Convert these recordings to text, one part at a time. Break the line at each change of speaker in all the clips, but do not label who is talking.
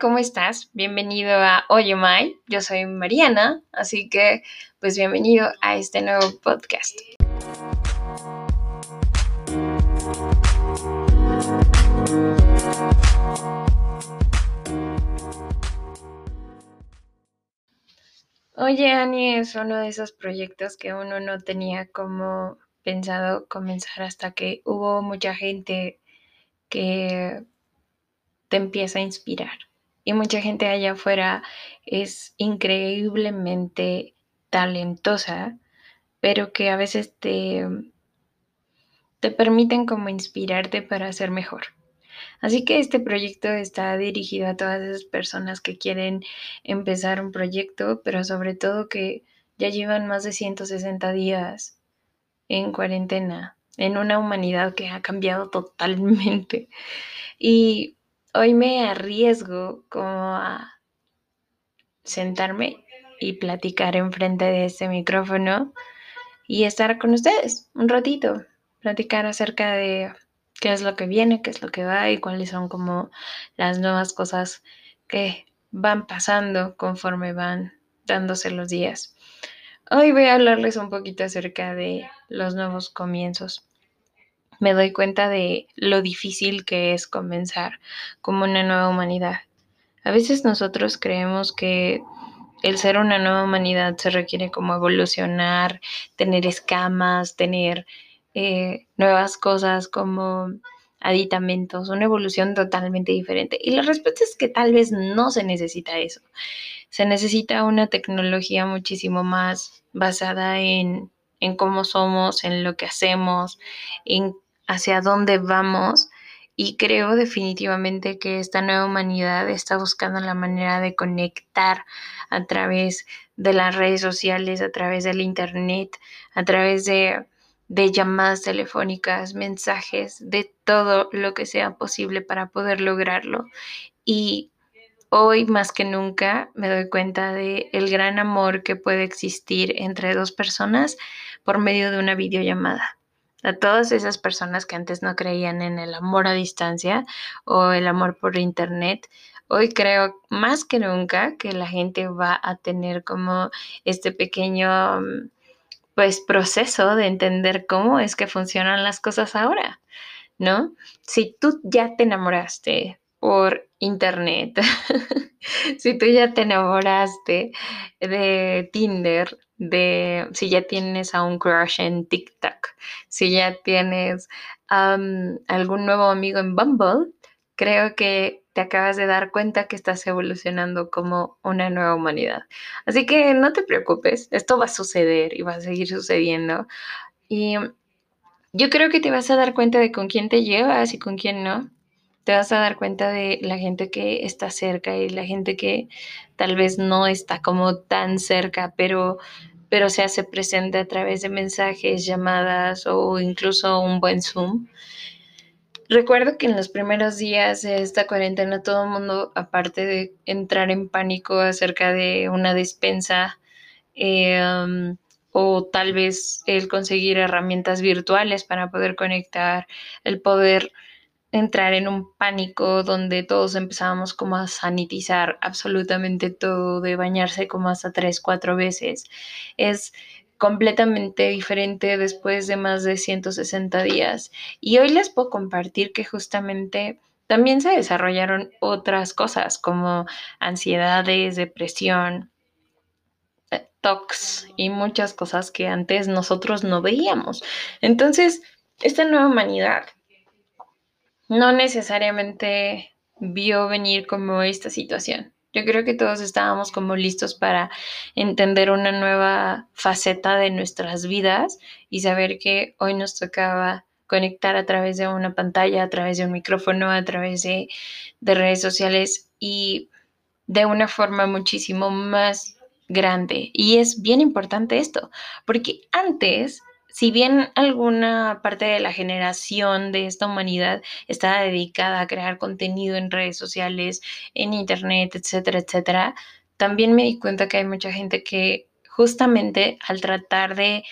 ¿cómo estás? Bienvenido a Oye Mai. Yo soy Mariana, así que pues bienvenido a este nuevo podcast. Oye, Ani es uno de esos proyectos que uno no tenía como pensado comenzar hasta que hubo mucha gente que te empieza a inspirar. Y mucha gente allá afuera es increíblemente talentosa, pero que a veces te, te permiten como inspirarte para ser mejor. Así que este proyecto está dirigido a todas esas personas que quieren empezar un proyecto, pero sobre todo que ya llevan más de 160 días en cuarentena, en una humanidad que ha cambiado totalmente. Y hoy me arriesgo como a sentarme y platicar enfrente de este micrófono y estar con ustedes un ratito, platicar acerca de qué es lo que viene, qué es lo que va y cuáles son como las nuevas cosas que van pasando conforme van dándose los días. Hoy voy a hablarles un poquito acerca de los nuevos comienzos. Me doy cuenta de lo difícil que es comenzar como una nueva humanidad. A veces nosotros creemos que el ser una nueva humanidad se requiere como evolucionar, tener escamas, tener eh, nuevas cosas como aditamentos, una evolución totalmente diferente. Y la respuesta es que tal vez no se necesita eso. Se necesita una tecnología muchísimo más basada en, en cómo somos, en lo que hacemos, en hacia dónde vamos. Y creo definitivamente que esta nueva humanidad está buscando la manera de conectar a través de las redes sociales, a través del Internet, a través de llamadas telefónicas, mensajes, de todo lo que sea posible para poder lograrlo. Y hoy más que nunca me doy cuenta de el gran amor que puede existir entre dos personas por medio de una videollamada. A todas esas personas que antes no creían en el amor a distancia o el amor por internet, hoy creo más que nunca que la gente va a tener como este pequeño mm, pues proceso de entender cómo es que funcionan las cosas ahora, ¿no? Si tú ya te enamoraste por internet, si tú ya te enamoraste de Tinder, de si ya tienes a un crush en TikTok, si ya tienes algún nuevo amigo en Bumble, creo que te acabas de dar cuenta que estás evolucionando como una nueva humanidad. Así que no te preocupes, esto va a suceder y va a seguir sucediendo. Y yo creo que te vas a dar cuenta de con quién te llevas y con quién no. Te vas a dar cuenta de la gente que está cerca y la gente que tal vez no está como tan cerca, pero pero se hace presente a través de mensajes, llamadas o incluso un buen Zoom. Recuerdo que en los primeros días de esta cuarentena todo el mundo, aparte de entrar en pánico acerca de una despensa eh, um, o tal vez el conseguir herramientas virtuales para poder conectar, el poder entrar en un pánico donde todos empezábamos como a sanitizar absolutamente todo, de bañarse como hasta tres, cuatro veces. Es completamente diferente después de más de 160 días. Y hoy les puedo compartir que justamente también se desarrollaron otras cosas como ansiedades, depresión, eh, tox y muchas cosas que antes nosotros no veíamos. Entonces, esta nueva humanidad no necesariamente vio venir como esta situación. Yo creo que todos estábamos como listos para entender una nueva faceta de nuestras vidas y saber que hoy nos tocaba conectar a través de una pantalla, a través de un micrófono, a través de, de redes sociales y de una forma muchísimo más grande. Y es bien importante esto, porque antes si bien alguna parte de la generación de esta humanidad está dedicada a crear contenido en redes sociales, en internet, etcétera, etcétera, también me di cuenta que hay mucha gente que justamente al tratar de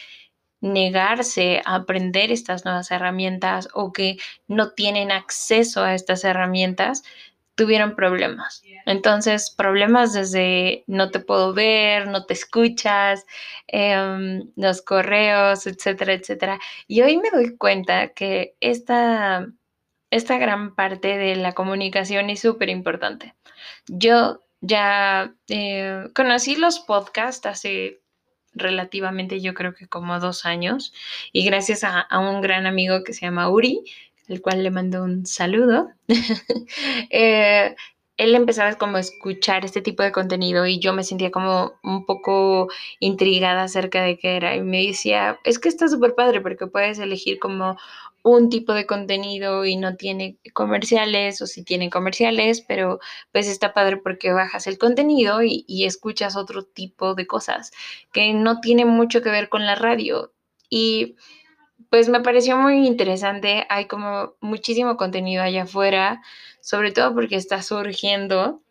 negarse a aprender estas nuevas herramientas o que no tienen acceso a estas herramientas, tuvieron problemas. Entonces, problemas desde no te puedo ver, no te escuchas, em, los correos, etcétera, etcétera. Y hoy me doy cuenta que esta, esta gran parte de la comunicación es súper importante. Yo ya eh, conocí los podcasts hace relativamente, yo creo que como dos años, y gracias a, a un gran amigo que se llama Uri, el cual le mando un saludo, eh, él empezaba como a escuchar este tipo de contenido y yo me sentía como un poco intrigada acerca de qué era y me decía, es que está súper padre porque puedes elegir como un tipo de contenido y no tiene comerciales o si tiene comerciales, pero pues está padre porque bajas el contenido y, y escuchas otro tipo de cosas que no tiene mucho que ver con la radio. Y pues me pareció muy interesante. Hay como muchísimo contenido allá afuera, sobre todo porque está surgiendo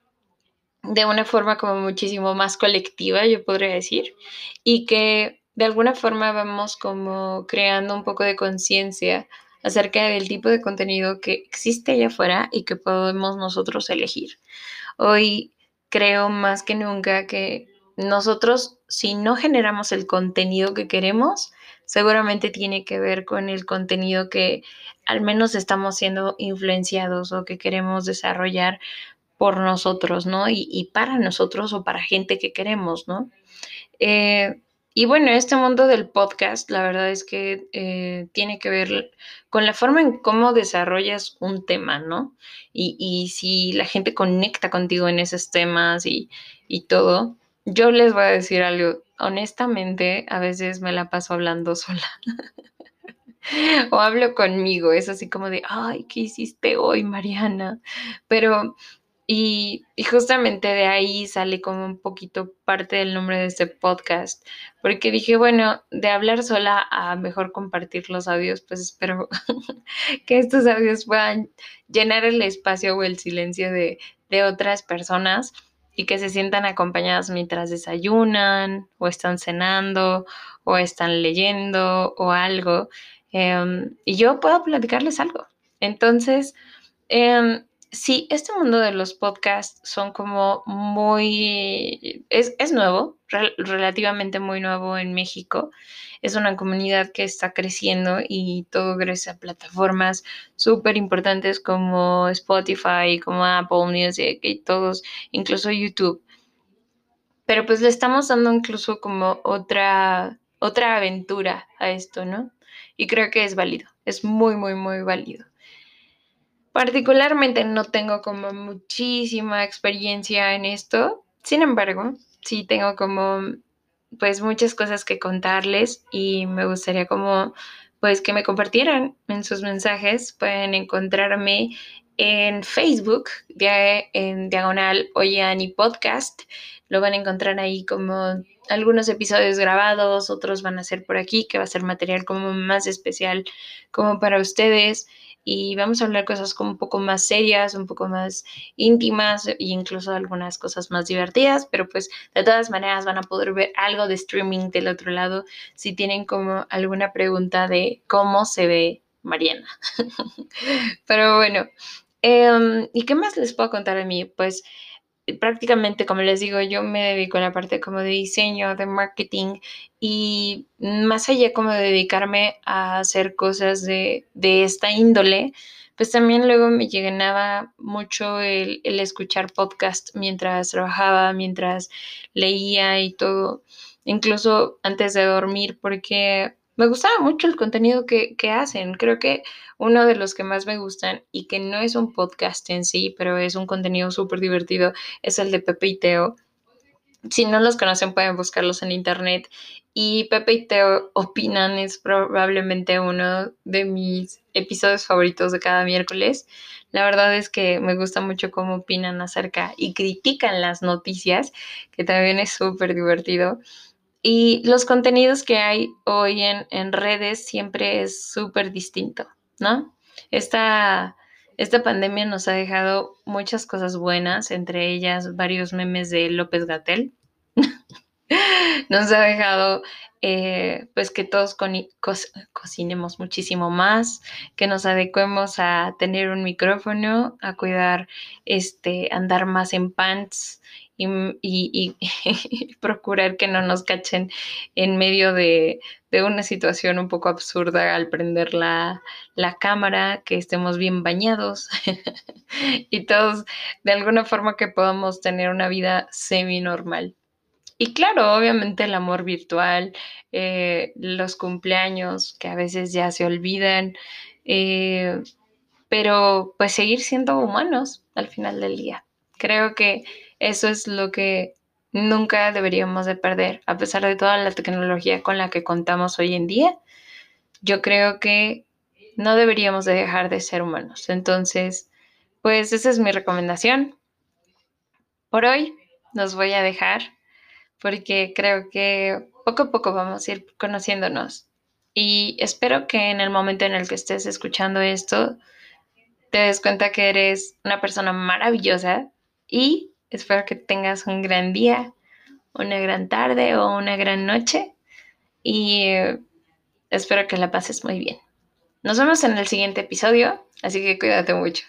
de una forma como muchísimo más colectiva, yo podría decir, y que de alguna forma vamos como creando un poco de conciencia acerca del tipo de contenido que existe allá afuera y que podemos nosotros elegir. Hoy creo más que nunca que nosotros, si no generamos el contenido que queremos, seguramente tiene que ver con el contenido que al menos estamos siendo influenciados o que queremos desarrollar por nosotros, ¿no? Y, para nosotros o para gente que queremos, ¿no? Eh, y bueno, este mundo del podcast, la verdad es que eh, tiene que ver con la forma en cómo desarrollas un tema, ¿no? Y, si la gente conecta contigo en esos temas y, y todo. Yo les voy a decir algo, honestamente, a veces me la paso hablando sola. o hablo conmigo, es así como de, ay, ¿qué hiciste hoy, Mariana? Pero, y, justamente de ahí sale como un poquito parte del nombre de este podcast, porque dije, bueno, de hablar sola a mejor compartir los audios, pues espero que estos audios puedan llenar el espacio o el silencio de, de otras personas y que se sientan acompañadas mientras desayunan o están cenando o están leyendo o algo. Em, y yo puedo platicarles algo. Entonces, eh, sí, este mundo de los podcasts son como muy, es, es nuevo, relativamente muy nuevo en México. Es una comunidad que está creciendo y todo gracias a plataformas súper importantes como Spotify, como Apple Music y todos, incluso YouTube. Pero pues le estamos dando incluso como otra, otra aventura a esto, ¿no? Y creo que es válido, es muy, muy, muy válido. Particularmente no tengo como muchísima experiencia en esto, sin embargo, sí tengo como pues muchas cosas que contarles y me gustaría como pues que me compartieran en sus mensajes. Pueden encontrarme en Facebook, en diagonal Oyani Podcast. Lo van a encontrar ahí como algunos episodios grabados, otros van a ser por aquí, que va a ser material como más especial como para ustedes y vamos a hablar cosas como un poco más serias, un poco más íntimas e incluso algunas cosas más divertidas, pero pues de todas maneras van a poder ver algo de streaming del otro lado si tienen como alguna pregunta de cómo se ve Mariana. pero bueno, em, ¿y qué más les puedo contar de mí? Pues prácticamente, como les digo, yo me dedico a la parte como de diseño, de marketing y más allá como de dedicarme a hacer cosas de, esta índole, pues también luego me llenaba mucho el, el escuchar podcast mientras trabajaba, mientras leía y todo, incluso antes de dormir, porque me gustaba mucho el contenido que, hacen. Creo que uno de los que más me gustan y que no es un podcast en sí, pero es un contenido súper divertido, es el de Pepe y Teo. Si no los conocen, pueden buscarlos en internet. Y Pepe y Teo opinan, es probablemente uno de mis episodios favoritos de cada miércoles. La verdad es que me gusta mucho cómo opinan acerca y critican las noticias, que también es súper divertido. Y los contenidos que hay hoy en, redes siempre es súper distinto, ¿no? Esta, esta pandemia nos ha dejado muchas cosas buenas, entre ellas varios memes de López Gatel. nos ha dejado eh, pues que todos cocinemos muchísimo más, que nos adecuemos a tener un micrófono, a cuidar, este, andar más en pants y, procurar que no nos cachen en medio de, una situación un poco absurda al prender la, cámara, que estemos bien bañados y todos de alguna forma que podamos tener una vida semi normal. Y claro, obviamente el amor virtual, eh, los cumpleaños que a veces ya se olvidan, eh, pero pues seguir siendo humanos al final del día. Creo que eso es lo que nunca deberíamos de perder, a pesar de toda la tecnología con la que contamos hoy en día. Yo creo que no deberíamos de dejar de ser humanos. Entonces, pues esa es mi recomendación. Por hoy nos voy a dejar porque creo que poco a poco vamos a ir conociéndonos. Y espero que en el momento en el que estés escuchando esto, te des cuenta que eres una persona maravillosa y espero que tengas un gran día, una gran tarde o una gran noche y eh, espero que la pases muy bien. Nos vemos en el siguiente episodio, así que cuídate mucho.